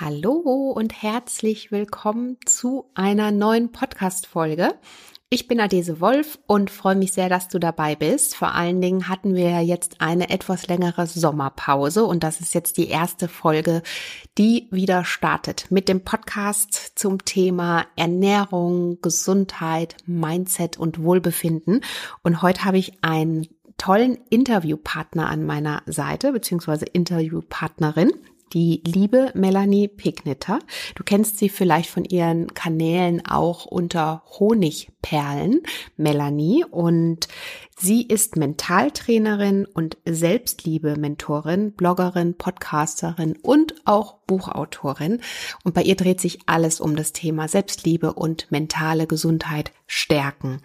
Hallo und herzlich willkommen zu einer neuen Podcast-Folge. Ich bin Adese Wolf und freue mich sehr, dass du dabei bist. Vor allen Dingen hatten wir jetzt eine etwas längere Sommerpause und das ist jetzt die erste Folge, die wieder startet mit dem Podcast zum Thema Ernährung, Gesundheit, Mindset und Wohlbefinden. Und heute habe ich einen tollen Interviewpartner an meiner Seite, beziehungsweise Interviewpartnerin die liebe Melanie Pignitter. Du kennst sie vielleicht von ihren Kanälen auch unter Honigperlen, Melanie. Und sie ist Mentaltrainerin und Selbstliebe-Mentorin, Bloggerin, Podcasterin und auch Buchautorin. Und bei ihr dreht sich alles um das Thema Selbstliebe und mentale Gesundheit stärken.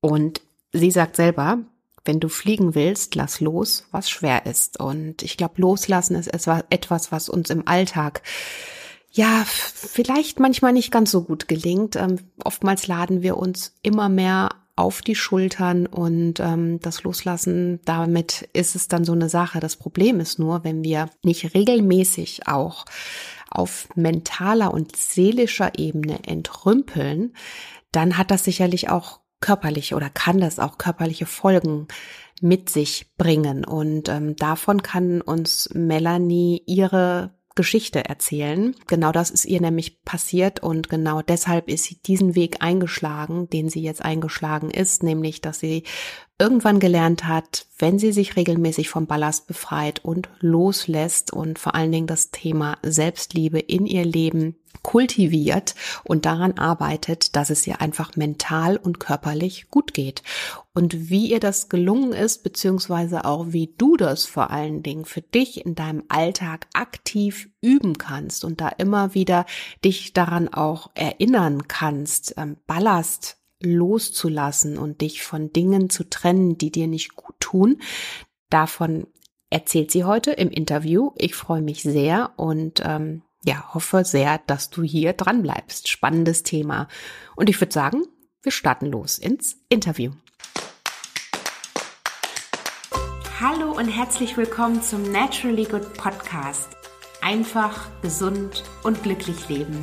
Und sie sagt selber, wenn du fliegen willst, lass los, was schwer ist. Und ich glaube, loslassen ist etwas, was uns im Alltag ja, vielleicht manchmal nicht ganz so gut gelingt. Ähm, oftmals laden wir uns immer mehr auf die Schultern und ähm, das Loslassen, damit ist es dann so eine Sache. Das Problem ist nur, wenn wir nicht regelmäßig auch auf mentaler und seelischer Ebene entrümpeln, dann hat das sicherlich auch körperliche oder kann das auch körperliche Folgen mit sich bringen. Und ähm, davon kann uns Melanie ihre Geschichte erzählen. Genau das ist ihr nämlich passiert und genau deshalb ist sie diesen Weg eingeschlagen, den sie jetzt eingeschlagen ist, nämlich dass sie irgendwann gelernt hat, wenn sie sich regelmäßig vom Ballast befreit und loslässt und vor allen Dingen das Thema Selbstliebe in ihr Leben kultiviert und daran arbeitet, dass es ihr einfach mental und körperlich gut geht. Und wie ihr das gelungen ist, beziehungsweise auch wie du das vor allen Dingen für dich in deinem Alltag aktiv üben kannst und da immer wieder dich daran auch erinnern kannst, ähm, Ballast loszulassen und dich von Dingen zu trennen, die dir nicht gut tun. Davon erzählt sie heute im Interview. Ich freue mich sehr und ähm, ja, hoffe sehr, dass du hier dran bleibst. Spannendes Thema. Und ich würde sagen, wir starten los ins Interview. Hallo und herzlich willkommen zum Naturally Good Podcast. Einfach, gesund und glücklich leben.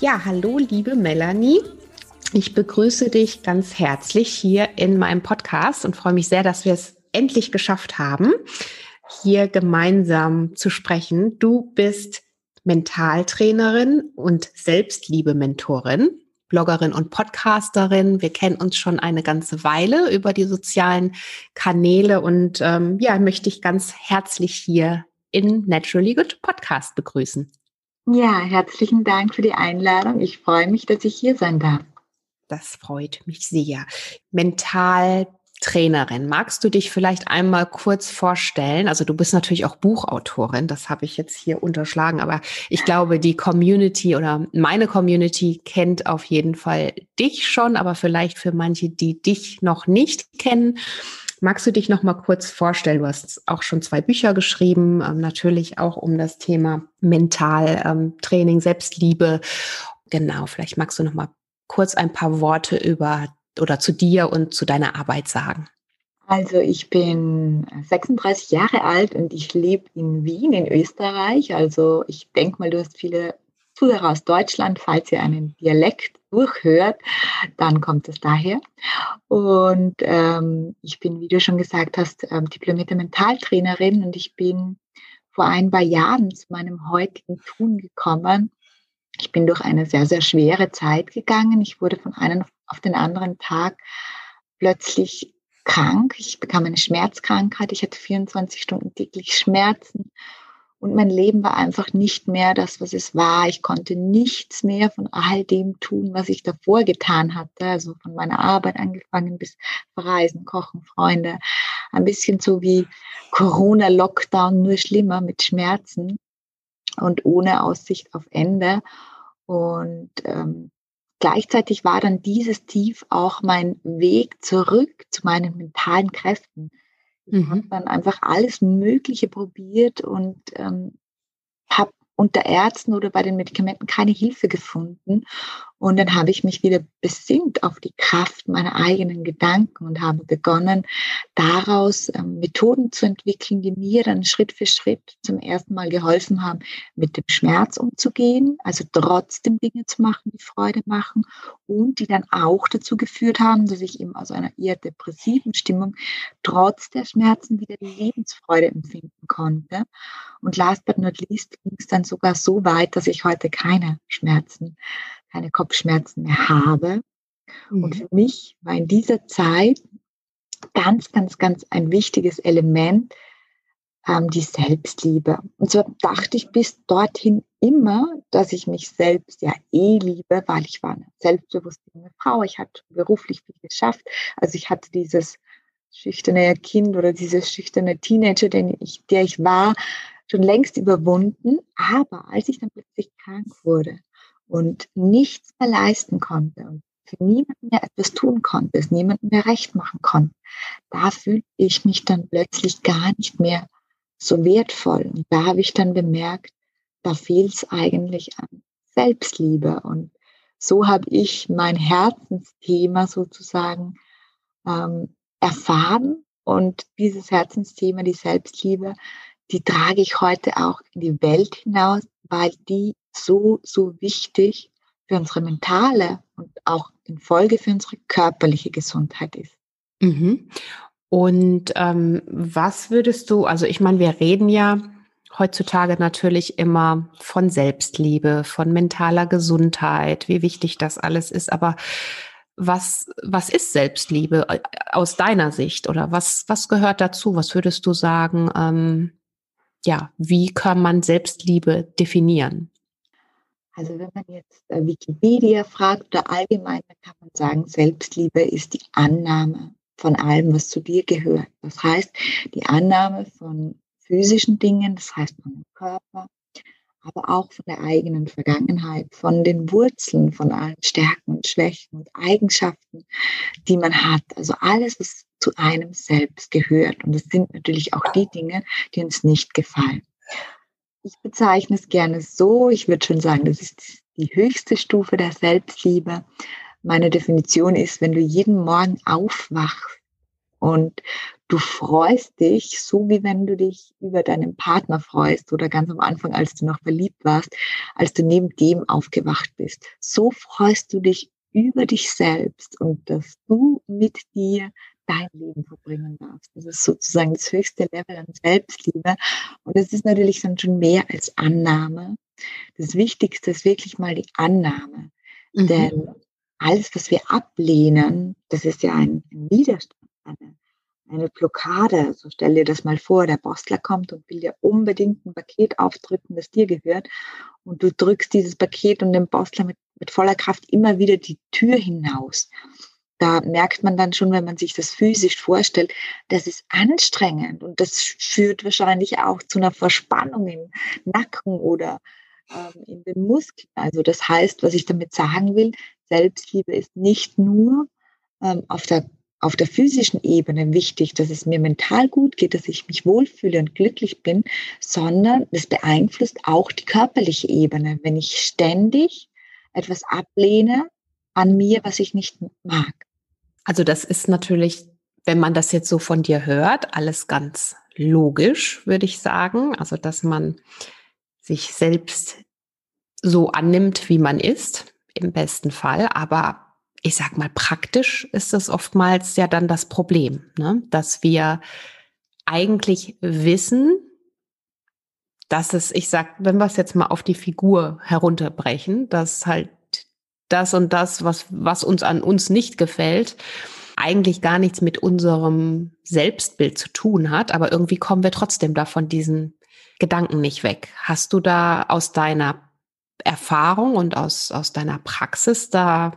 Ja, hallo, liebe Melanie. Ich begrüße dich ganz herzlich hier in meinem Podcast und freue mich sehr, dass wir es endlich geschafft haben, hier gemeinsam zu sprechen. Du bist Mentaltrainerin und Selbstliebe-Mentorin, Bloggerin und Podcasterin. Wir kennen uns schon eine ganze Weile über die sozialen Kanäle und ähm, ja, möchte ich ganz herzlich hier in Naturally Good Podcast begrüßen. Ja, herzlichen Dank für die Einladung. Ich freue mich, dass ich hier sein darf. Das freut mich sehr. Mentaltrainerin, magst du dich vielleicht einmal kurz vorstellen? Also du bist natürlich auch Buchautorin, das habe ich jetzt hier unterschlagen, aber ich glaube, die Community oder meine Community kennt auf jeden Fall dich schon, aber vielleicht für manche, die dich noch nicht kennen. Magst du dich noch mal kurz vorstellen? Du hast auch schon zwei Bücher geschrieben, ähm, natürlich auch um das Thema Mentaltraining, ähm, Selbstliebe. Genau, vielleicht magst du noch mal kurz ein paar Worte über oder zu dir und zu deiner Arbeit sagen? Also ich bin 36 Jahre alt und ich lebe in Wien in Österreich. Also ich denke mal, du hast viele Zuhörer aus Deutschland. Falls ihr einen Dialekt durchhört, dann kommt es daher. Und ähm, ich bin, wie du schon gesagt hast, ähm, diplomierte Mentaltrainerin und ich bin vor ein paar Jahren zu meinem heutigen Tun gekommen, ich bin durch eine sehr, sehr schwere Zeit gegangen. Ich wurde von einem auf den anderen Tag plötzlich krank. Ich bekam eine Schmerzkrankheit. Ich hatte 24 Stunden täglich Schmerzen. Und mein Leben war einfach nicht mehr das, was es war. Ich konnte nichts mehr von all dem tun, was ich davor getan hatte. Also von meiner Arbeit angefangen bis Reisen, Kochen, Freunde. Ein bisschen so wie Corona-Lockdown, nur schlimmer mit Schmerzen und ohne Aussicht auf Ende. Und ähm, gleichzeitig war dann dieses Tief auch mein Weg zurück zu meinen mentalen Kräften. Mhm. habe dann einfach alles Mögliche probiert und ähm, habe unter Ärzten oder bei den Medikamenten keine Hilfe gefunden. Und dann habe ich mich wieder besinnt auf die Kraft meiner eigenen Gedanken und habe begonnen, daraus ähm, Methoden zu entwickeln, die mir dann Schritt für Schritt zum ersten Mal geholfen haben, mit dem Schmerz umzugehen, also trotzdem Dinge zu machen, die Freude machen und die dann auch dazu geführt haben, dass ich eben aus einer eher depressiven Stimmung trotz der Schmerzen wieder die Lebensfreude empfinden konnte. Und last but not least ging es dann sogar so weit, dass ich heute keine Schmerzen keine Kopfschmerzen mehr habe. Mhm. Und für mich war in dieser Zeit ganz, ganz, ganz ein wichtiges Element ähm, die Selbstliebe. Und so dachte ich bis dorthin immer, dass ich mich selbst ja eh liebe, weil ich war eine selbstbewusste junge Frau. Ich hatte beruflich viel geschafft. Also ich hatte dieses schüchterne Kind oder dieses schüchterne Teenager, den ich, der ich war, schon längst überwunden. Aber als ich dann plötzlich krank wurde und nichts mehr leisten konnte und für niemanden mehr etwas tun konnte, es niemandem mehr recht machen konnte, da fühlte ich mich dann plötzlich gar nicht mehr so wertvoll. Und da habe ich dann bemerkt, da fehlt es eigentlich an Selbstliebe. Und so habe ich mein Herzensthema sozusagen ähm, erfahren. Und dieses Herzensthema, die Selbstliebe, die trage ich heute auch in die Welt hinaus, weil die so, so wichtig für unsere mentale und auch in Folge für unsere körperliche Gesundheit ist. Mhm. Und ähm, was würdest du, also ich meine, wir reden ja heutzutage natürlich immer von Selbstliebe, von mentaler Gesundheit, wie wichtig das alles ist, aber was, was ist Selbstliebe äh, aus deiner Sicht oder was, was gehört dazu? Was würdest du sagen? Ähm, ja, wie kann man Selbstliebe definieren? Also wenn man jetzt äh, Wikipedia fragt oder allgemein, dann kann man sagen, Selbstliebe ist die Annahme von allem, was zu dir gehört. Das heißt, die Annahme von physischen Dingen, das heißt von dem Körper, aber auch von der eigenen Vergangenheit, von den Wurzeln, von allen Stärken und Schwächen und Eigenschaften, die man hat. Also alles, was zu einem selbst gehört. Und es sind natürlich auch die Dinge, die uns nicht gefallen. Ich bezeichne es gerne so, ich würde schon sagen, das ist die höchste Stufe der Selbstliebe. Meine Definition ist, wenn du jeden Morgen aufwachst und du freust dich, so wie wenn du dich über deinen Partner freust oder ganz am Anfang, als du noch verliebt warst, als du neben dem aufgewacht bist. So freust du dich über dich selbst und dass du mit dir dein Leben verbringen darfst. Das ist sozusagen das höchste Level an Selbstliebe. Und das ist natürlich dann schon mehr als Annahme. Das Wichtigste ist wirklich mal die Annahme. Mhm. Denn alles, was wir ablehnen, das ist ja ein, ein Widerstand, eine, eine Blockade. Also stell dir das mal vor, der Postler kommt und will dir unbedingt ein Paket aufdrücken, das dir gehört. Und du drückst dieses Paket und den Postler mit, mit voller Kraft immer wieder die Tür hinaus da merkt man dann schon, wenn man sich das physisch vorstellt, das ist anstrengend und das führt wahrscheinlich auch zu einer Verspannung im Nacken oder ähm, in den Muskeln. Also das heißt, was ich damit sagen will, Selbstliebe ist nicht nur ähm, auf der auf der physischen Ebene wichtig, dass es mir mental gut geht, dass ich mich wohlfühle und glücklich bin, sondern es beeinflusst auch die körperliche Ebene. Wenn ich ständig etwas ablehne an mir, was ich nicht mag, also das ist natürlich, wenn man das jetzt so von dir hört, alles ganz logisch, würde ich sagen. Also dass man sich selbst so annimmt, wie man ist, im besten Fall. Aber ich sag mal, praktisch ist das oftmals ja dann das Problem, ne? dass wir eigentlich wissen, dass es, ich sag, wenn wir es jetzt mal auf die Figur herunterbrechen, dass halt das und das, was, was uns an uns nicht gefällt, eigentlich gar nichts mit unserem Selbstbild zu tun hat, aber irgendwie kommen wir trotzdem davon diesen Gedanken nicht weg. Hast du da aus deiner Erfahrung und aus, aus deiner Praxis da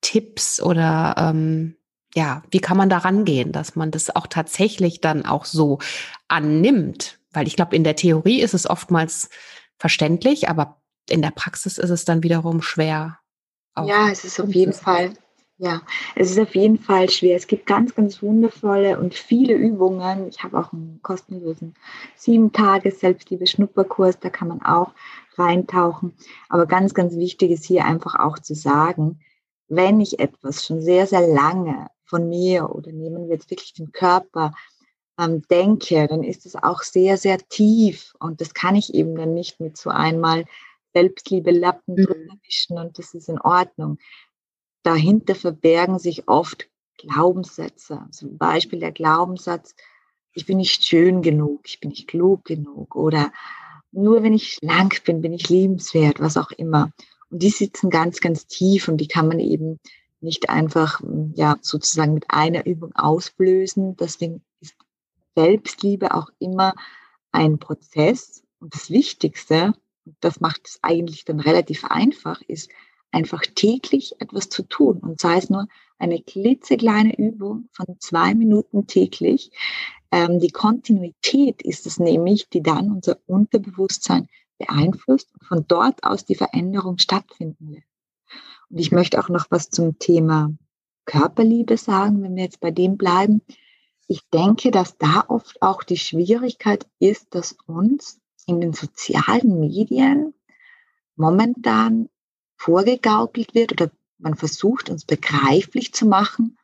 Tipps oder ähm, ja, wie kann man da rangehen, dass man das auch tatsächlich dann auch so annimmt? Weil ich glaube, in der Theorie ist es oftmals verständlich, aber in der Praxis ist es dann wiederum schwer. Ja, es ist auf jeden Fall ja, es ist auf jeden Fall schwer. Es gibt ganz, ganz wundervolle und viele Übungen. Ich habe auch einen kostenlosen sieben Tage Selbstliebe-Schnupperkurs, da kann man auch reintauchen. Aber ganz, ganz wichtig ist hier einfach auch zu sagen, wenn ich etwas schon sehr, sehr lange von mir oder nehmen wir jetzt wirklich den Körper ähm, denke, dann ist es auch sehr, sehr tief und das kann ich eben dann nicht mit so einmal Selbstliebe Lappen mhm. drüber wischen und das ist in Ordnung dahinter verbergen sich oft Glaubenssätze. Zum Beispiel der Glaubenssatz, ich bin nicht schön genug, ich bin nicht klug genug oder nur wenn ich schlank bin, bin ich liebenswert, was auch immer. Und die sitzen ganz, ganz tief und die kann man eben nicht einfach, ja, sozusagen mit einer Übung ausblösen. Deswegen ist Selbstliebe auch immer ein Prozess. Und das Wichtigste, das macht es eigentlich dann relativ einfach, ist, einfach täglich etwas zu tun und sei es nur eine klitzekleine Übung von zwei Minuten täglich. Ähm, die Kontinuität ist es nämlich, die dann unser Unterbewusstsein beeinflusst und von dort aus die Veränderung stattfinden lässt. Und ich möchte auch noch was zum Thema Körperliebe sagen, wenn wir jetzt bei dem bleiben. Ich denke, dass da oft auch die Schwierigkeit ist, dass uns in den sozialen Medien momentan vorgegaukelt wird oder man versucht uns begreiflich zu machen,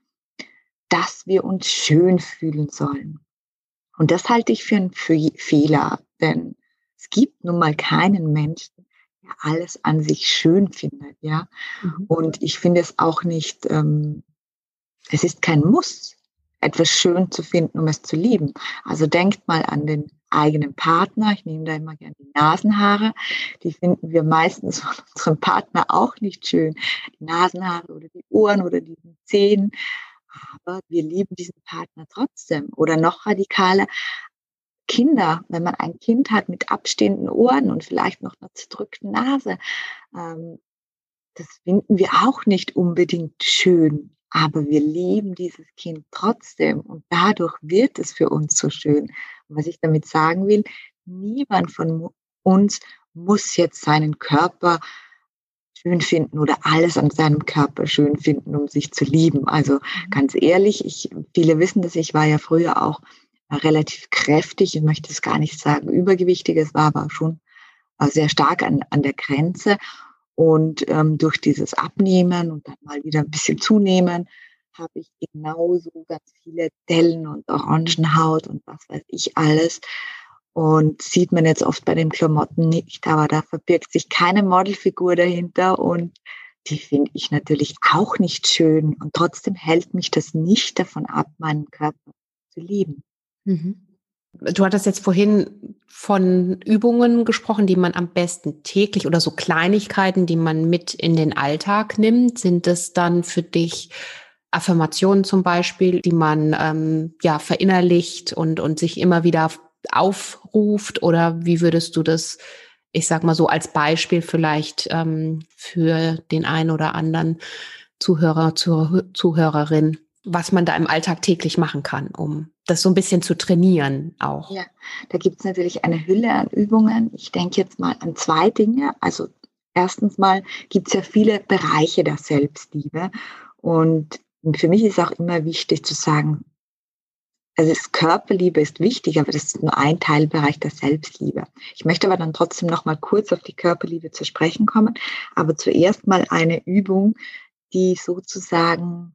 dass wir uns schön fühlen sollen. Und das halte ich für einen Fehler, denn es gibt nun mal keinen Menschen, der alles an sich schön findet, ja. Mhm. Und ich finde es auch nicht, ähm, es ist kein Muss, etwas schön zu finden, um es zu lieben. Also denkt mal an den eigenen Partner. Ich nehme da immer gerne die Nasenhaare. Die finden wir meistens von unserem Partner auch nicht schön. Die Nasenhaare oder die Ohren oder die Zehen. Aber wir lieben diesen Partner trotzdem. Oder noch radikaler, Kinder, wenn man ein Kind hat mit abstehenden Ohren und vielleicht noch einer zerdrückten Nase, ähm, das finden wir auch nicht unbedingt schön. Aber wir lieben dieses Kind trotzdem und dadurch wird es für uns so schön. Und was ich damit sagen will, niemand von uns muss jetzt seinen Körper schön finden oder alles an seinem Körper schön finden, um sich zu lieben. Also mhm. ganz ehrlich, ich, viele wissen das, ich war ja früher auch relativ kräftig, ich möchte es gar nicht sagen übergewichtig, es war aber schon äh, sehr stark an, an der Grenze. Und ähm, durch dieses Abnehmen und dann mal wieder ein bisschen zunehmen, habe ich genauso ganz viele Dellen und Orangenhaut und was weiß ich alles. Und sieht man jetzt oft bei den Klamotten nicht, aber da verbirgt sich keine Modelfigur dahinter und die finde ich natürlich auch nicht schön. Und trotzdem hält mich das nicht davon ab, meinen Körper zu lieben. Mhm. Du hattest jetzt vorhin von Übungen gesprochen, die man am besten täglich oder so Kleinigkeiten, die man mit in den Alltag nimmt. Sind es dann für dich Affirmationen zum Beispiel, die man ähm, ja verinnerlicht und, und sich immer wieder aufruft? Oder wie würdest du das, ich sag mal so, als Beispiel vielleicht ähm, für den einen oder anderen Zuhörer, Zuhörerin was man da im Alltag täglich machen kann, um das so ein bisschen zu trainieren auch. Ja, da gibt es natürlich eine Hülle an Übungen. Ich denke jetzt mal an zwei Dinge. Also erstens mal gibt es ja viele Bereiche der Selbstliebe. Und für mich ist auch immer wichtig zu sagen, also das Körperliebe ist wichtig, aber das ist nur ein Teilbereich der Selbstliebe. Ich möchte aber dann trotzdem noch mal kurz auf die Körperliebe zu sprechen kommen. Aber zuerst mal eine Übung, die sozusagen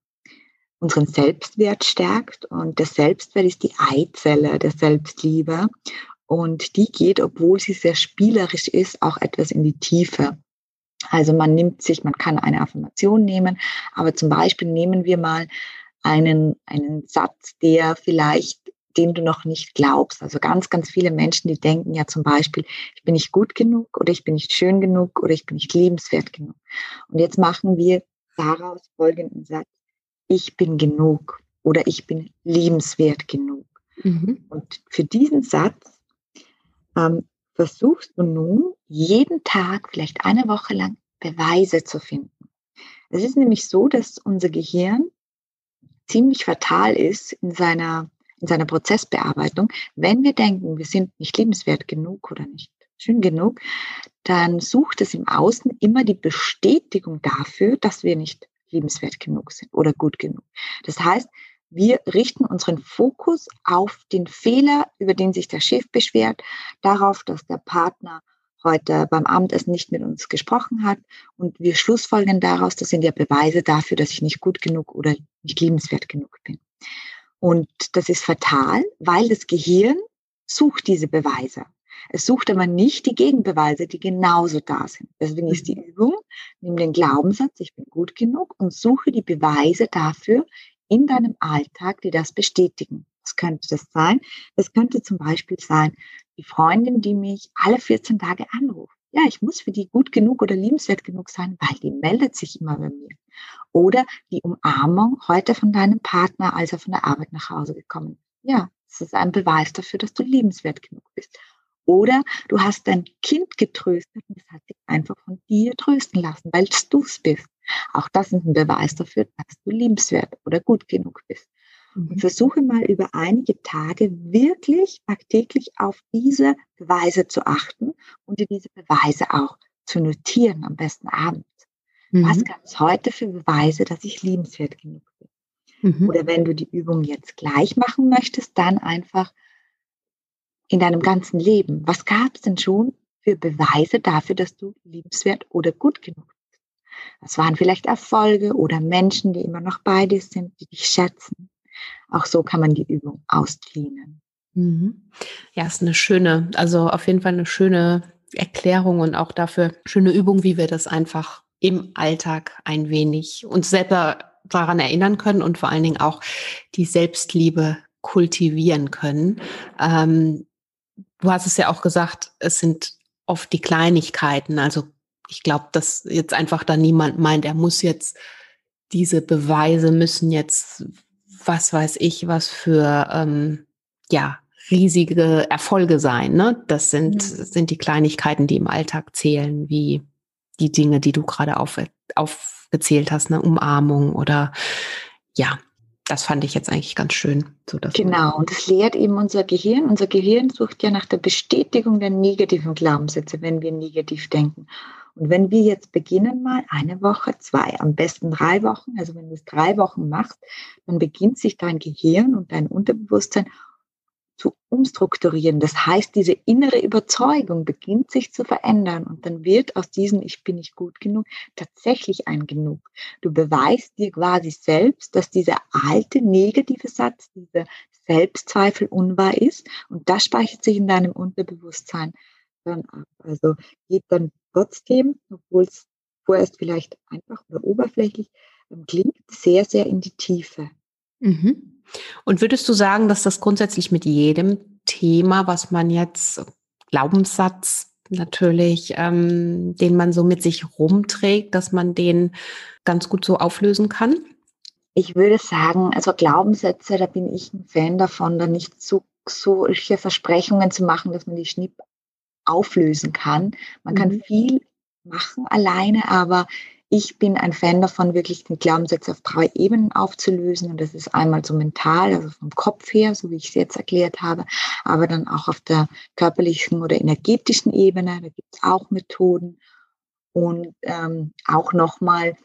unseren Selbstwert stärkt. Und der Selbstwert ist die Eizelle der Selbstliebe. Und die geht, obwohl sie sehr spielerisch ist, auch etwas in die Tiefe. Also man nimmt sich, man kann eine Affirmation nehmen, aber zum Beispiel nehmen wir mal einen, einen Satz, der vielleicht den du noch nicht glaubst. Also ganz, ganz viele Menschen, die denken ja zum Beispiel, ich bin nicht gut genug oder ich bin nicht schön genug oder ich bin nicht liebenswert genug. Und jetzt machen wir daraus folgenden Satz ich bin genug oder ich bin liebenswert genug. Mhm. Und für diesen Satz ähm, versuchst du nun jeden Tag, vielleicht eine Woche lang, Beweise zu finden. Es ist nämlich so, dass unser Gehirn ziemlich fatal ist in seiner, in seiner Prozessbearbeitung. Wenn wir denken, wir sind nicht liebenswert genug oder nicht schön genug, dann sucht es im Außen immer die Bestätigung dafür, dass wir nicht liebenswert genug sind oder gut genug. Das heißt, wir richten unseren Fokus auf den Fehler, über den sich der Chef beschwert, darauf, dass der Partner heute beim Abendessen nicht mit uns gesprochen hat und wir schlussfolgern daraus, das sind ja Beweise dafür, dass ich nicht gut genug oder nicht liebenswert genug bin. Und das ist fatal, weil das Gehirn sucht diese Beweise. Es sucht aber nicht die Gegenbeweise, die genauso da sind. Deswegen ist die mhm. Übung, nimm den Glaubenssatz, ich bin gut genug und suche die Beweise dafür in deinem Alltag, die das bestätigen. Was könnte das sein? Das könnte zum Beispiel sein, die Freundin, die mich alle 14 Tage anruft. Ja, ich muss für die gut genug oder liebenswert genug sein, weil die meldet sich immer bei mir. Oder die Umarmung heute von deinem Partner, als er von der Arbeit nach Hause gekommen ist. Ja, das ist ein Beweis dafür, dass du liebenswert genug bist. Oder du hast dein Kind getröstet und es hat sich einfach von dir trösten lassen, weil du es bist. Auch das ist ein Beweis dafür, dass du liebenswert oder gut genug bist. Und mhm. versuche mal über einige Tage wirklich tagtäglich auf diese Beweise zu achten und dir diese Beweise auch zu notieren, am besten abends. Mhm. Was gab es heute für Beweise, dass ich liebenswert genug bin? Mhm. Oder wenn du die Übung jetzt gleich machen möchtest, dann einfach in deinem ganzen Leben? Was gab es denn schon für Beweise dafür, dass du liebenswert oder gut genug bist? Das waren vielleicht Erfolge oder Menschen, die immer noch bei dir sind, die dich schätzen. Auch so kann man die Übung ausklinen. Mhm. Ja, ist eine schöne, also auf jeden Fall eine schöne Erklärung und auch dafür schöne Übung, wie wir das einfach im Alltag ein wenig uns selber daran erinnern können und vor allen Dingen auch die Selbstliebe kultivieren können. Ähm, du hast es ja auch gesagt, es sind oft die Kleinigkeiten. Also ich glaube, dass jetzt einfach da niemand meint, er muss jetzt diese Beweise müssen jetzt, was weiß ich, was für ähm, ja riesige Erfolge sein. Ne? Das sind mhm. sind die Kleinigkeiten, die im Alltag zählen, wie die Dinge, die du gerade auf, aufgezählt hast, eine Umarmung oder ja, das fand ich jetzt eigentlich ganz schön. So genau, und das lehrt eben unser Gehirn. Unser Gehirn sucht ja nach der Bestätigung der negativen Glaubenssätze, wenn wir negativ denken. Und wenn wir jetzt beginnen mal eine Woche, zwei, am besten drei Wochen, also wenn du es drei Wochen machst, dann beginnt sich dein Gehirn und dein Unterbewusstsein zu umstrukturieren. Das heißt, diese innere Überzeugung beginnt sich zu verändern und dann wird aus diesem Ich bin nicht gut genug tatsächlich ein Genug. Du beweist dir quasi selbst, dass dieser alte negative Satz, dieser Selbstzweifel unwahr ist und das speichert sich in deinem Unterbewusstsein dann ab. Also geht dann trotzdem, obwohl es vorerst vielleicht einfach oder oberflächlich ähm, klingt, sehr, sehr in die Tiefe. Mhm. Und würdest du sagen, dass das grundsätzlich mit jedem Thema, was man jetzt, Glaubenssatz natürlich, ähm, den man so mit sich rumträgt, dass man den ganz gut so auflösen kann? Ich würde sagen, also Glaubenssätze, da bin ich ein Fan davon, da nicht so solche Versprechungen zu machen, dass man die Schnipp auflösen kann. Man mhm. kann viel machen alleine, aber ich bin ein Fan davon, wirklich den Glaubenssatz auf drei Ebenen aufzulösen. Und das ist einmal so mental, also vom Kopf her, so wie ich es jetzt erklärt habe, aber dann auch auf der körperlichen oder energetischen Ebene. Da gibt es auch Methoden. Und ähm, auch nochmal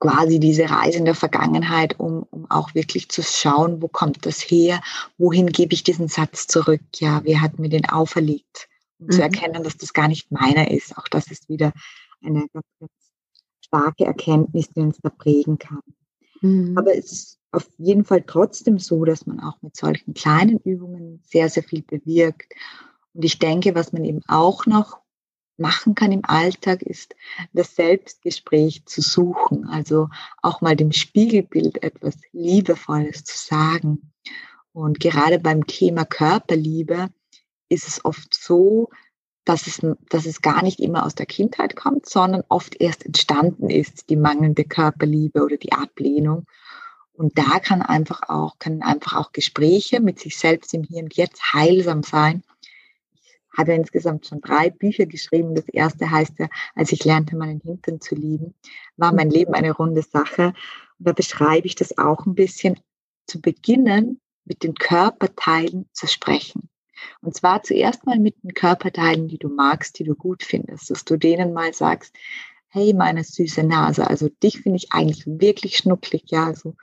quasi diese Reise in der Vergangenheit, um, um auch wirklich zu schauen, wo kommt das her, wohin gebe ich diesen Satz zurück, ja, wer hat mir den auferlegt, um mhm. zu erkennen, dass das gar nicht meiner ist. Auch das ist wieder eine ganz, ganz starke Erkenntnis, die uns da prägen kann. Mhm. Aber es ist auf jeden Fall trotzdem so, dass man auch mit solchen kleinen Übungen sehr, sehr viel bewirkt. Und ich denke, was man eben auch noch machen kann im Alltag, ist das Selbstgespräch zu suchen. Also auch mal dem Spiegelbild etwas Liebevolles zu sagen. Und gerade beim Thema Körperliebe ist es oft so, dass es, dass es gar nicht immer aus der Kindheit kommt, sondern oft erst entstanden ist, die mangelnde Körperliebe oder die Ablehnung. Und da kann einfach auch, können einfach auch Gespräche mit sich selbst im Hier und Jetzt heilsam sein. Habe ja insgesamt schon drei Bücher geschrieben. Das erste heißt ja, als ich lernte, meinen Hintern zu lieben, war mein Leben eine runde Sache. Und da beschreibe ich das auch ein bisschen, zu beginnen, mit den Körperteilen zu sprechen. Und zwar zuerst mal mit den Körperteilen, die du magst, die du gut findest, dass du denen mal sagst, hey, meine süße Nase, also dich finde ich eigentlich wirklich schnucklig, ja, also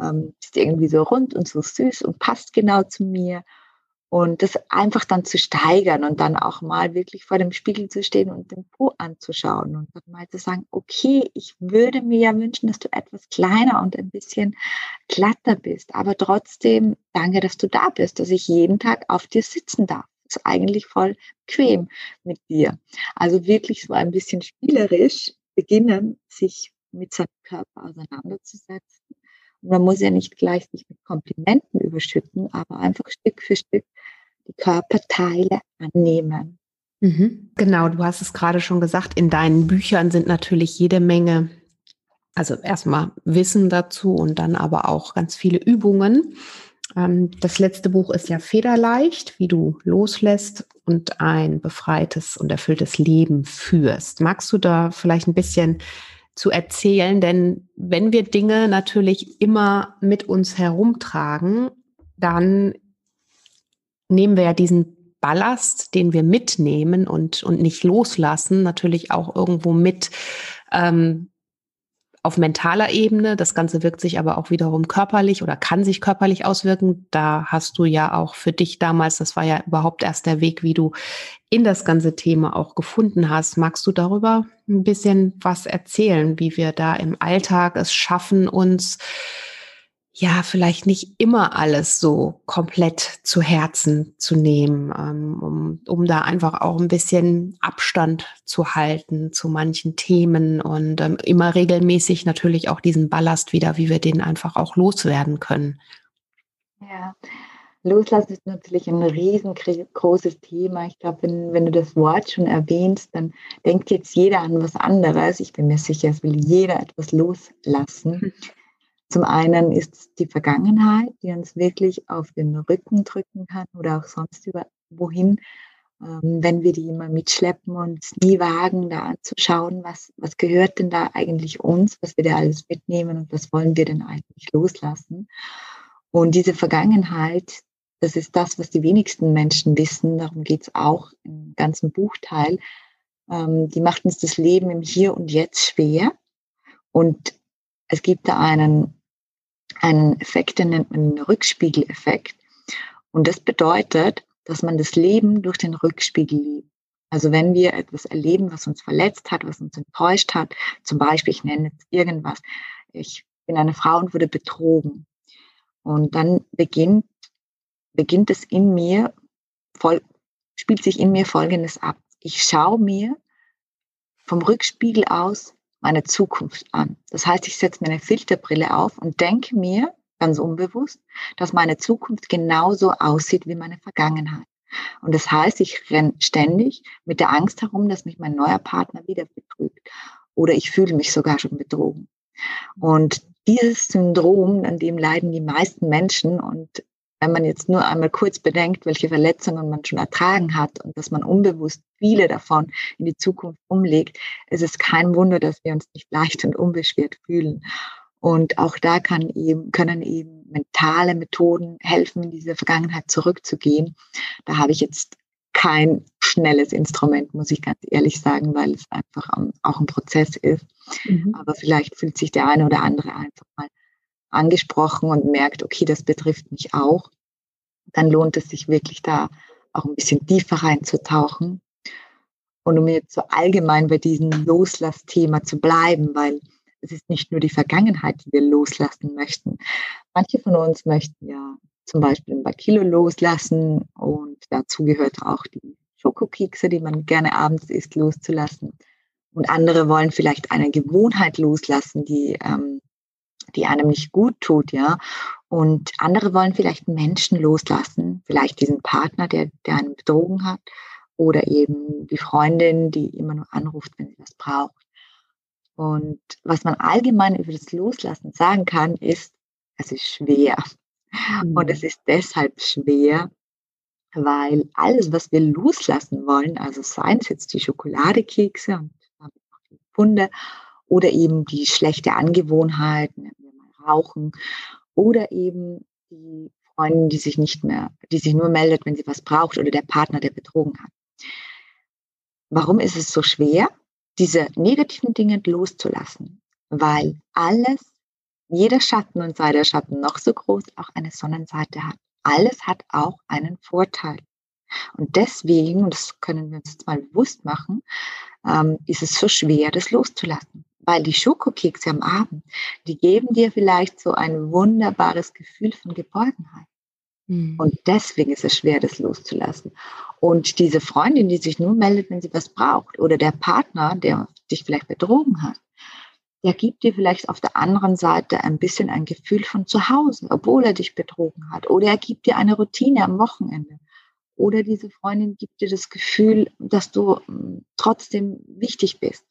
ähm, ist irgendwie so rund und so süß und passt genau zu mir. Und das einfach dann zu steigern und dann auch mal wirklich vor dem Spiegel zu stehen und den Po anzuschauen und dann mal zu sagen, okay, ich würde mir ja wünschen, dass du etwas kleiner und ein bisschen glatter bist, aber trotzdem danke, dass du da bist, dass ich jeden Tag auf dir sitzen darf. Das ist eigentlich voll bequem mit dir. Also wirklich so ein bisschen spielerisch beginnen, sich mit seinem Körper auseinanderzusetzen man muss ja nicht gleich sich mit Komplimenten überschütten, aber einfach Stück für Stück die Körperteile annehmen. Mhm. Genau, du hast es gerade schon gesagt, in deinen Büchern sind natürlich jede Menge, also erstmal Wissen dazu und dann aber auch ganz viele Übungen. Ähm, das letzte Buch ist ja Federleicht, wie du loslässt und ein befreites und erfülltes Leben führst. Magst du da vielleicht ein bisschen zu erzählen, denn wenn wir Dinge natürlich immer mit uns herumtragen, dann nehmen wir ja diesen Ballast, den wir mitnehmen und, und nicht loslassen, natürlich auch irgendwo mit ähm, auf mentaler Ebene. Das Ganze wirkt sich aber auch wiederum körperlich oder kann sich körperlich auswirken. Da hast du ja auch für dich damals, das war ja überhaupt erst der Weg, wie du in das ganze Thema auch gefunden hast. Magst du darüber ein bisschen was erzählen, wie wir da im Alltag es schaffen, uns ja, vielleicht nicht immer alles so komplett zu Herzen zu nehmen, ähm, um, um da einfach auch ein bisschen Abstand zu halten zu manchen Themen und ähm, immer regelmäßig natürlich auch diesen Ballast wieder, wie wir den einfach auch loswerden können. Ja, Loslassen ist natürlich ein riesengroßes Thema. Ich glaube, wenn, wenn du das Wort schon erwähnst, dann denkt jetzt jeder an was anderes. Ich bin mir sicher, es will jeder etwas loslassen. Hm. Zum einen ist es die Vergangenheit, die uns wirklich auf den Rücken drücken kann oder auch sonst über wohin, ähm, wenn wir die immer mitschleppen und es nie wagen, da anzuschauen, was, was gehört denn da eigentlich uns, was wir da alles mitnehmen und was wollen wir denn eigentlich loslassen. Und diese Vergangenheit, das ist das, was die wenigsten Menschen wissen, darum geht es auch im ganzen Buchteil, ähm, die macht uns das Leben im Hier und Jetzt schwer. Und es gibt da einen einen Effekt, den nennt man den Rückspiegeleffekt. Und das bedeutet, dass man das Leben durch den Rückspiegel liebt. Also wenn wir etwas erleben, was uns verletzt hat, was uns enttäuscht hat, zum Beispiel, ich nenne jetzt irgendwas, ich bin eine Frau und wurde betrogen. Und dann beginnt, beginnt es in mir, voll, spielt sich in mir Folgendes ab. Ich schaue mir vom Rückspiegel aus meine Zukunft an. Das heißt, ich setze mir eine Filterbrille auf und denke mir ganz unbewusst, dass meine Zukunft genauso aussieht wie meine Vergangenheit. Und das heißt, ich renne ständig mit der Angst herum, dass mich mein neuer Partner wieder betrügt. Oder ich fühle mich sogar schon betrogen. Und dieses Syndrom, an dem leiden die meisten Menschen und wenn man jetzt nur einmal kurz bedenkt, welche Verletzungen man schon ertragen hat und dass man unbewusst viele davon in die Zukunft umlegt, ist es kein Wunder, dass wir uns nicht leicht und unbeschwert fühlen. Und auch da kann eben, können eben mentale Methoden helfen, in diese Vergangenheit zurückzugehen. Da habe ich jetzt kein schnelles Instrument, muss ich ganz ehrlich sagen, weil es einfach auch ein Prozess ist. Mhm. Aber vielleicht fühlt sich der eine oder andere einfach mal angesprochen und merkt, okay, das betrifft mich auch, dann lohnt es sich wirklich da auch ein bisschen tiefer reinzutauchen. Und um jetzt so allgemein bei diesem Loslassthema zu bleiben, weil es ist nicht nur die Vergangenheit, die wir loslassen möchten. Manche von uns möchten ja zum Beispiel ein paar Kilo loslassen und dazu gehört auch die Schokokekse, die man gerne abends isst, loszulassen. Und andere wollen vielleicht eine Gewohnheit loslassen, die ähm, die einem nicht gut tut, ja. Und andere wollen vielleicht Menschen loslassen, vielleicht diesen Partner, der, der einen betrogen hat, oder eben die Freundin, die immer nur anruft, wenn sie was braucht. Und was man allgemein über das Loslassen sagen kann, ist, es ist schwer. Mhm. Und es ist deshalb schwer, weil alles, was wir loslassen wollen, also seien es jetzt die Schokoladekekse und die Funde oder eben die schlechte Angewohnheit, mal Rauchen, oder eben die Freundin, die sich nicht mehr, die sich nur meldet, wenn sie was braucht, oder der Partner, der betrogen hat. Warum ist es so schwer, diese negativen Dinge loszulassen? Weil alles, jeder Schatten und sei der Schatten noch so groß, auch eine Sonnenseite hat. Alles hat auch einen Vorteil. Und deswegen, und das können wir uns jetzt mal bewusst machen, ähm, ist es so schwer, das loszulassen. Weil die Schokokekse am Abend, die geben dir vielleicht so ein wunderbares Gefühl von Geborgenheit. Mhm. Und deswegen ist es schwer, das loszulassen. Und diese Freundin, die sich nur meldet, wenn sie was braucht, oder der Partner, der dich vielleicht betrogen hat, der gibt dir vielleicht auf der anderen Seite ein bisschen ein Gefühl von zu Hause, obwohl er dich betrogen hat. Oder er gibt dir eine Routine am Wochenende. Oder diese Freundin gibt dir das Gefühl, dass du hm, trotzdem wichtig bist.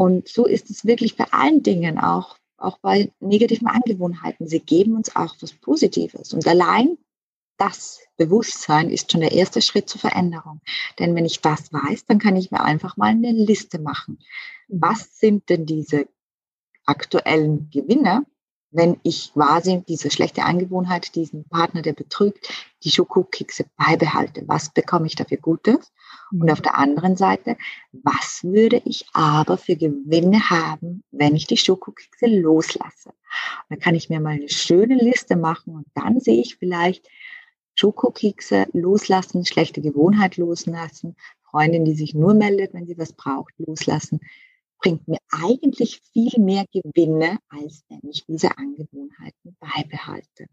Und so ist es wirklich bei allen Dingen auch, auch bei negativen Angewohnheiten. Sie geben uns auch was Positives. Und allein das Bewusstsein ist schon der erste Schritt zur Veränderung. Denn wenn ich das weiß, dann kann ich mir einfach mal eine Liste machen. Was sind denn diese aktuellen Gewinne, wenn ich quasi diese schlechte Angewohnheit, diesen Partner, der betrügt, die Schokokekse beibehalte? Was bekomme ich dafür Gutes? Und mhm. auf der anderen Seite, was würde ich aber für Gewinne haben, wenn ich die Schokokekse loslasse? Und dann kann ich mir mal eine schöne Liste machen und dann sehe ich vielleicht, Schokokekse loslassen, schlechte Gewohnheit loslassen, Freundin, die sich nur meldet, wenn sie was braucht, loslassen, bringt mir eigentlich viel mehr Gewinne, als wenn ich diese Angewohnheiten beibehalte.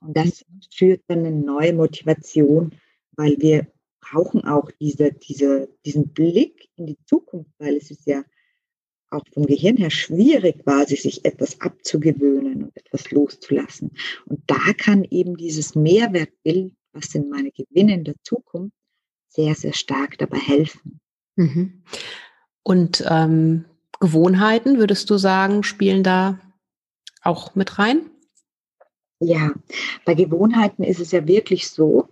Und das führt dann eine neue Motivation, weil wir brauchen auch diese, diese, diesen Blick in die Zukunft, weil es ist ja auch vom Gehirn her schwierig war, sich etwas abzugewöhnen und etwas loszulassen. Und da kann eben dieses Mehrwertbild, was sind meine Gewinne in der Zukunft, sehr, sehr stark dabei helfen. Mhm. Und ähm, Gewohnheiten, würdest du sagen, spielen da auch mit rein? Ja, bei Gewohnheiten ist es ja wirklich so,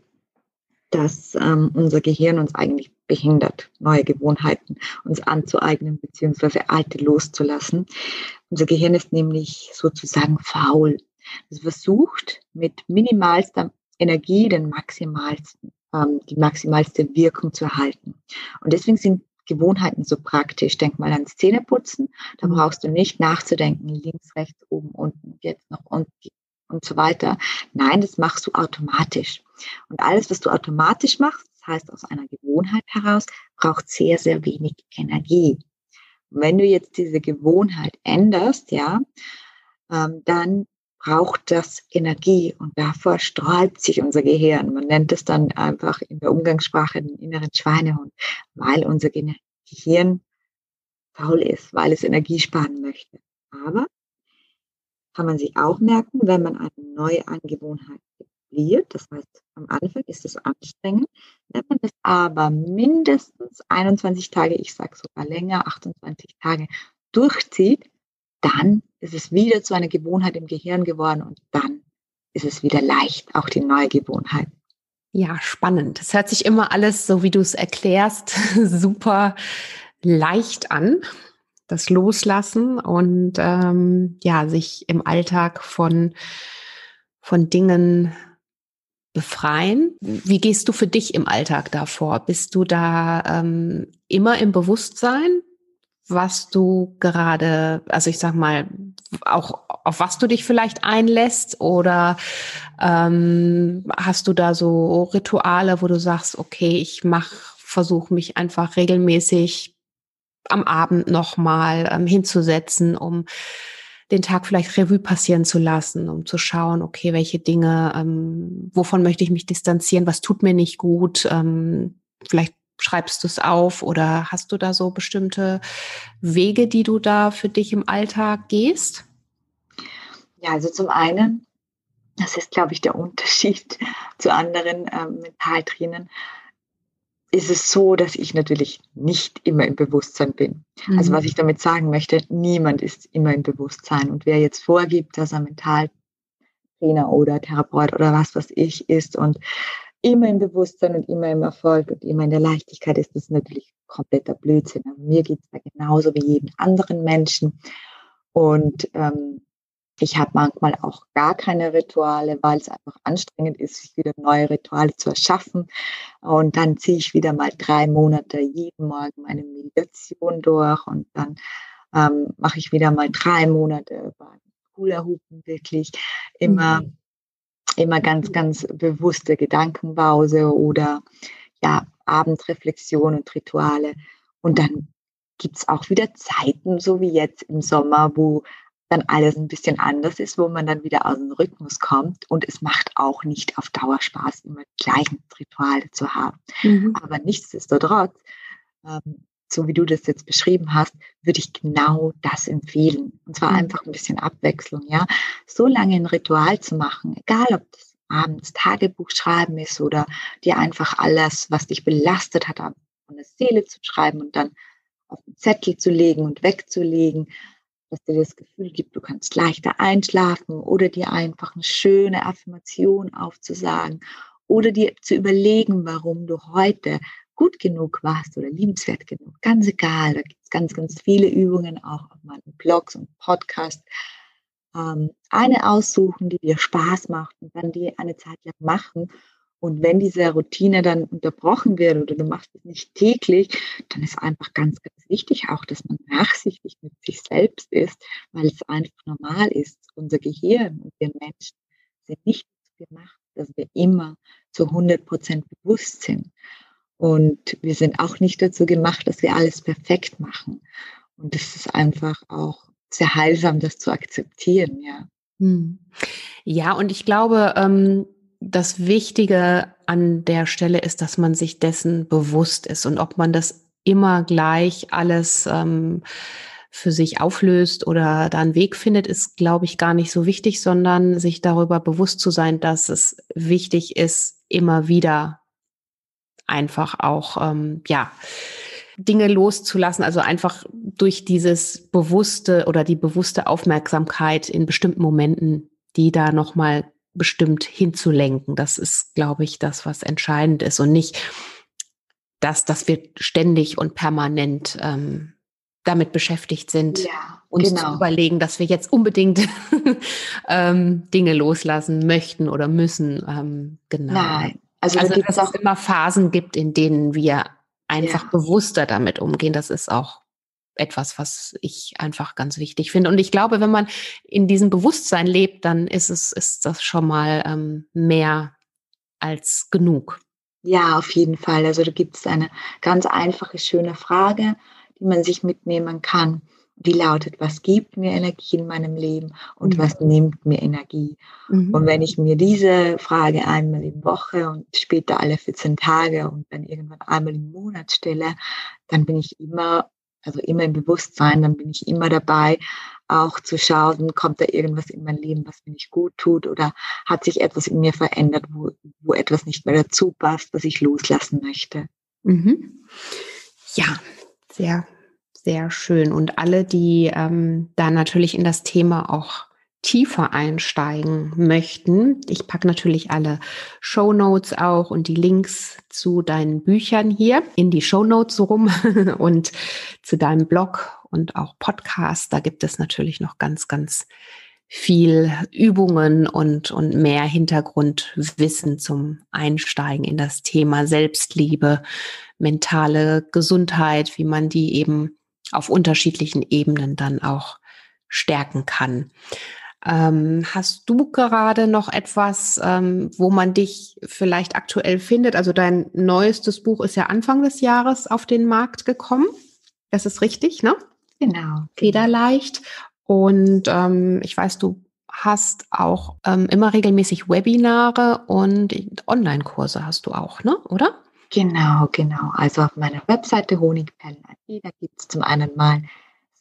dass ähm, unser Gehirn uns eigentlich behindert, neue Gewohnheiten uns anzueignen beziehungsweise alte loszulassen. Unser Gehirn ist nämlich sozusagen faul. Es versucht mit minimalster Energie den maximalsten, ähm, die maximalste Wirkung zu erhalten. Und deswegen sind Gewohnheiten so praktisch. Denk mal ans Zähneputzen. Da mhm. brauchst du nicht nachzudenken, links, rechts, oben, unten, jetzt noch und, und so weiter. Nein, das machst du automatisch. Und alles, was du automatisch machst, das heißt aus einer Gewohnheit heraus, braucht sehr, sehr wenig Energie. Und wenn du jetzt diese Gewohnheit änderst, ja, ähm, dann braucht das Energie und davor sträubt sich unser Gehirn. Man nennt es dann einfach in der Umgangssprache den inneren Schweinehund, weil unser Gehirn faul ist, weil es Energie sparen möchte. Aber kann man sich auch merken, wenn man eine neue Angewohnheit etabliert, das heißt, am Anfang ist es anstrengend, wenn man das aber mindestens 21 Tage, ich sage sogar länger, 28 Tage durchzieht, dann ist es wieder zu einer Gewohnheit im Gehirn geworden und dann ist es wieder leicht, auch die neue Gewohnheit. Ja, spannend. Es hört sich immer alles, so wie du es erklärst, super leicht an. Das Loslassen und ähm, ja, sich im Alltag von, von Dingen befreien. Wie gehst du für dich im Alltag davor? Bist du da ähm, immer im Bewusstsein, was du gerade, also ich sag mal, auch auf was du dich vielleicht einlässt oder ähm, hast du da so Rituale, wo du sagst, okay, ich mach, versuche mich einfach regelmäßig am Abend nochmal ähm, hinzusetzen, um den Tag vielleicht Revue passieren zu lassen, um zu schauen, okay, welche Dinge, ähm, wovon möchte ich mich distanzieren, was tut mir nicht gut, ähm, vielleicht schreibst du es auf oder hast du da so bestimmte Wege, die du da für dich im Alltag gehst? Ja, also zum einen, das ist, glaube ich, der Unterschied zu anderen ähm, Mentaltrainern, ist es so, dass ich natürlich nicht immer im Bewusstsein bin. Mhm. Also was ich damit sagen möchte, niemand ist immer im Bewusstsein. Und wer jetzt vorgibt, dass er Mentaltrainer oder Therapeut oder was was ich ist und immer im Bewusstsein und immer im Erfolg und immer in der Leichtigkeit ist das natürlich kompletter Blödsinn. Aber mir geht es da genauso wie jedem anderen Menschen. Und ähm, ich habe manchmal auch gar keine Rituale, weil es einfach anstrengend ist, sich wieder neue Rituale zu erschaffen. Und dann ziehe ich wieder mal drei Monate jeden Morgen meine Meditation durch und dann ähm, mache ich wieder mal drei Monate Hula Hupen wirklich immer, mhm. immer ganz, ganz bewusste Gedankenpause oder ja, Abendreflexion und Rituale. Und dann gibt es auch wieder Zeiten, so wie jetzt im Sommer, wo dann alles ein bisschen anders ist, wo man dann wieder aus dem Rhythmus kommt. Und es macht auch nicht auf Dauer Spaß, immer die gleichen Rituale zu haben. Mhm. Aber nichtsdestotrotz, ähm, so wie du das jetzt beschrieben hast, würde ich genau das empfehlen. Und zwar mhm. einfach ein bisschen Abwechslung, ja. So lange ein Ritual zu machen, egal ob das abends Tagebuch schreiben ist oder dir einfach alles, was dich belastet hat, von der Seele zu schreiben und dann auf den Zettel zu legen und wegzulegen, dass dir das Gefühl gibt, du kannst leichter einschlafen oder dir einfach eine schöne Affirmation aufzusagen oder dir zu überlegen, warum du heute gut genug warst oder liebenswert genug. Ganz egal, da gibt es ganz, ganz viele Übungen auch auf meinen Blogs und Podcasts. Ähm, eine aussuchen, die dir Spaß macht und dann die eine Zeit lang machen und wenn diese Routine dann unterbrochen wird oder du machst es nicht täglich, dann ist einfach ganz, ganz wichtig auch, dass man nachsichtig mit sich selbst ist, weil es einfach normal ist. Unser Gehirn und wir Menschen sind nicht gemacht, dass wir immer zu 100 Prozent bewusst sind. Und wir sind auch nicht dazu gemacht, dass wir alles perfekt machen. Und es ist einfach auch sehr heilsam, das zu akzeptieren, ja. Hm. Ja, und ich glaube, ähm das Wichtige an der Stelle ist, dass man sich dessen bewusst ist und ob man das immer gleich alles ähm, für sich auflöst oder da einen Weg findet, ist, glaube ich, gar nicht so wichtig, sondern sich darüber bewusst zu sein, dass es wichtig ist, immer wieder einfach auch, ähm, ja, Dinge loszulassen, also einfach durch dieses bewusste oder die bewusste Aufmerksamkeit in bestimmten Momenten, die da nochmal bestimmt hinzulenken. Das ist, glaube ich, das, was entscheidend ist und nicht, dass, dass wir ständig und permanent ähm, damit beschäftigt sind, ja, uns genau. zu überlegen, dass wir jetzt unbedingt ähm, Dinge loslassen möchten oder müssen. Ähm, genau. Nein. Also, also dass es auch immer Phasen gibt, in denen wir einfach ja. bewusster damit umgehen. Das ist auch etwas, was ich einfach ganz wichtig finde. Und ich glaube, wenn man in diesem Bewusstsein lebt, dann ist es, ist das schon mal ähm, mehr als genug. Ja, auf jeden Fall. Also da gibt es eine ganz einfache, schöne Frage, die man sich mitnehmen kann. Die lautet, was gibt mir Energie in meinem Leben und mhm. was nimmt mir Energie? Mhm. Und wenn ich mir diese Frage einmal in Woche und später alle 14 Tage und dann irgendwann einmal im Monat stelle, dann bin ich immer also immer im Bewusstsein, dann bin ich immer dabei, auch zu schauen, kommt da irgendwas in mein Leben, was mir nicht gut tut oder hat sich etwas in mir verändert, wo, wo etwas nicht mehr dazu passt, was ich loslassen möchte. Mhm. Ja, sehr, sehr schön. Und alle, die ähm, da natürlich in das Thema auch tiefer einsteigen möchten, ich packe natürlich alle Show Notes auch und die Links zu deinen Büchern hier in die Show Notes rum und zu deinem Blog und auch Podcast. Da gibt es natürlich noch ganz, ganz viel Übungen und, und mehr Hintergrundwissen zum Einsteigen in das Thema Selbstliebe, mentale Gesundheit, wie man die eben auf unterschiedlichen Ebenen dann auch stärken kann. Ähm, hast du gerade noch etwas, ähm, wo man dich vielleicht aktuell findet? Also dein neuestes Buch ist ja Anfang des Jahres auf den Markt gekommen. Das ist richtig, ne? Genau. Federleicht. Und ähm, ich weiß, du hast auch ähm, immer regelmäßig Webinare und Online-Kurse hast du auch, ne? Oder? Genau, genau. Also auf meiner Webseite honigperlen.at, da gibt es zum einen mal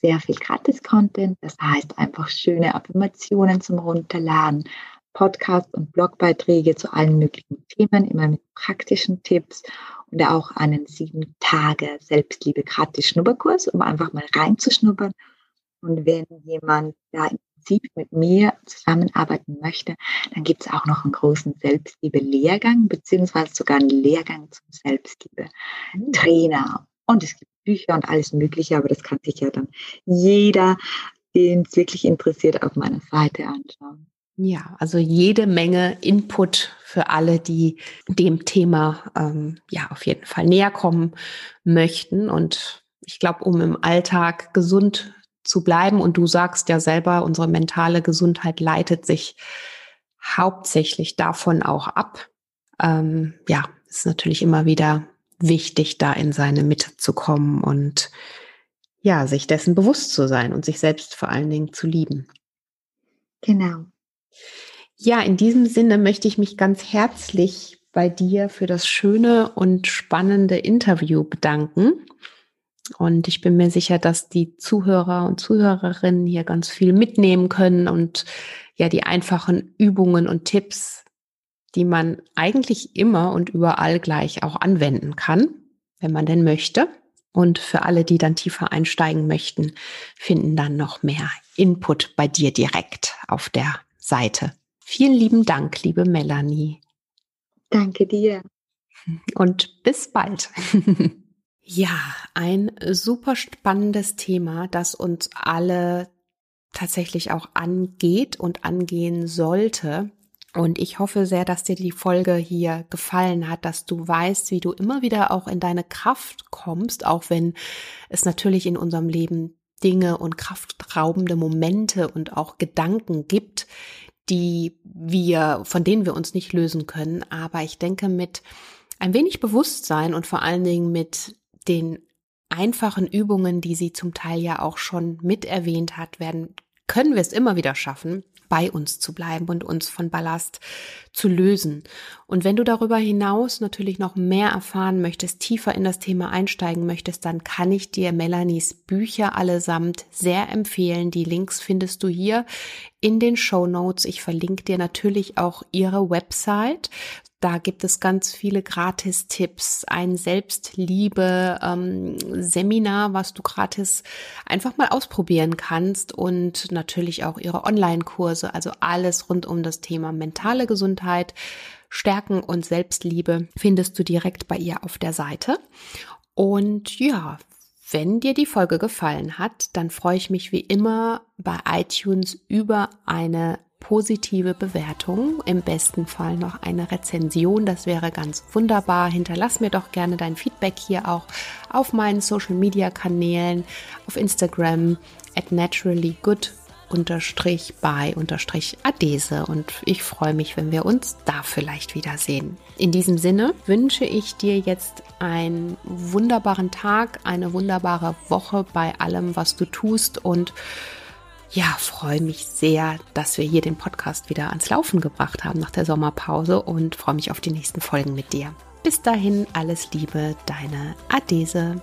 sehr viel Gratis-Content. Das heißt einfach schöne Affirmationen zum Runterladen, Podcasts und Blogbeiträge zu allen möglichen Themen, immer mit praktischen Tipps und auch einen sieben Tage Selbstliebe gratis Schnupperkurs, um einfach mal reinzuschnuppern. Und wenn jemand da intensiv mit mir zusammenarbeiten möchte, dann gibt es auch noch einen großen Selbstliebe-Lehrgang, beziehungsweise sogar einen Lehrgang zum Selbstliebe-Trainer. Und es gibt Bücher und alles Mögliche, aber das kann sich ja dann jeder, den es wirklich interessiert, auf meiner Seite anschauen. Ja, also jede Menge Input für alle, die dem Thema ähm, ja auf jeden Fall näher kommen möchten. Und ich glaube, um im Alltag gesund zu bleiben, und du sagst ja selber, unsere mentale Gesundheit leitet sich hauptsächlich davon auch ab. Ähm, ja, ist natürlich immer wieder wichtig, da in seine Mitte zu kommen und ja, sich dessen bewusst zu sein und sich selbst vor allen Dingen zu lieben. Genau. Ja, in diesem Sinne möchte ich mich ganz herzlich bei dir für das schöne und spannende Interview bedanken. Und ich bin mir sicher, dass die Zuhörer und Zuhörerinnen hier ganz viel mitnehmen können und ja, die einfachen Übungen und Tipps, die man eigentlich immer und überall gleich auch anwenden kann, wenn man denn möchte. Und für alle, die dann tiefer einsteigen möchten, finden dann noch mehr Input bei dir direkt auf der Seite. Vielen lieben Dank, liebe Melanie. Danke dir. Und bis bald. ja, ein super spannendes Thema, das uns alle tatsächlich auch angeht und angehen sollte. Und ich hoffe sehr, dass dir die Folge hier gefallen hat, dass du weißt, wie du immer wieder auch in deine Kraft kommst, auch wenn es natürlich in unserem Leben Dinge und kraftraubende Momente und auch Gedanken gibt, die wir, von denen wir uns nicht lösen können. Aber ich denke, mit ein wenig Bewusstsein und vor allen Dingen mit den einfachen Übungen, die sie zum Teil ja auch schon mit erwähnt hat, werden, können wir es immer wieder schaffen, bei uns zu bleiben und uns von Ballast zu lösen. Und wenn du darüber hinaus natürlich noch mehr erfahren möchtest, tiefer in das Thema einsteigen möchtest, dann kann ich dir Melanies Bücher allesamt sehr empfehlen. Die Links findest du hier in den Show Notes. Ich verlinke dir natürlich auch ihre Website, da gibt es ganz viele Gratis-Tipps, ein Selbstliebe-Seminar, ähm, was du gratis einfach mal ausprobieren kannst und natürlich auch ihre Online-Kurse, also alles rund um das Thema mentale Gesundheit, Stärken und Selbstliebe findest du direkt bei ihr auf der Seite. Und ja, wenn dir die Folge gefallen hat, dann freue ich mich wie immer bei iTunes über eine positive Bewertung, im besten Fall noch eine Rezension, das wäre ganz wunderbar. Hinterlass mir doch gerne dein Feedback hier auch auf meinen Social Media Kanälen, auf Instagram at naturallygood unterstrich bei unterstrich Adese und ich freue mich, wenn wir uns da vielleicht wiedersehen. In diesem Sinne wünsche ich dir jetzt einen wunderbaren Tag, eine wunderbare Woche bei allem, was du tust und ja, freue mich sehr, dass wir hier den Podcast wieder ans Laufen gebracht haben nach der Sommerpause und freue mich auf die nächsten Folgen mit dir. Bis dahin alles Liebe, deine Adese.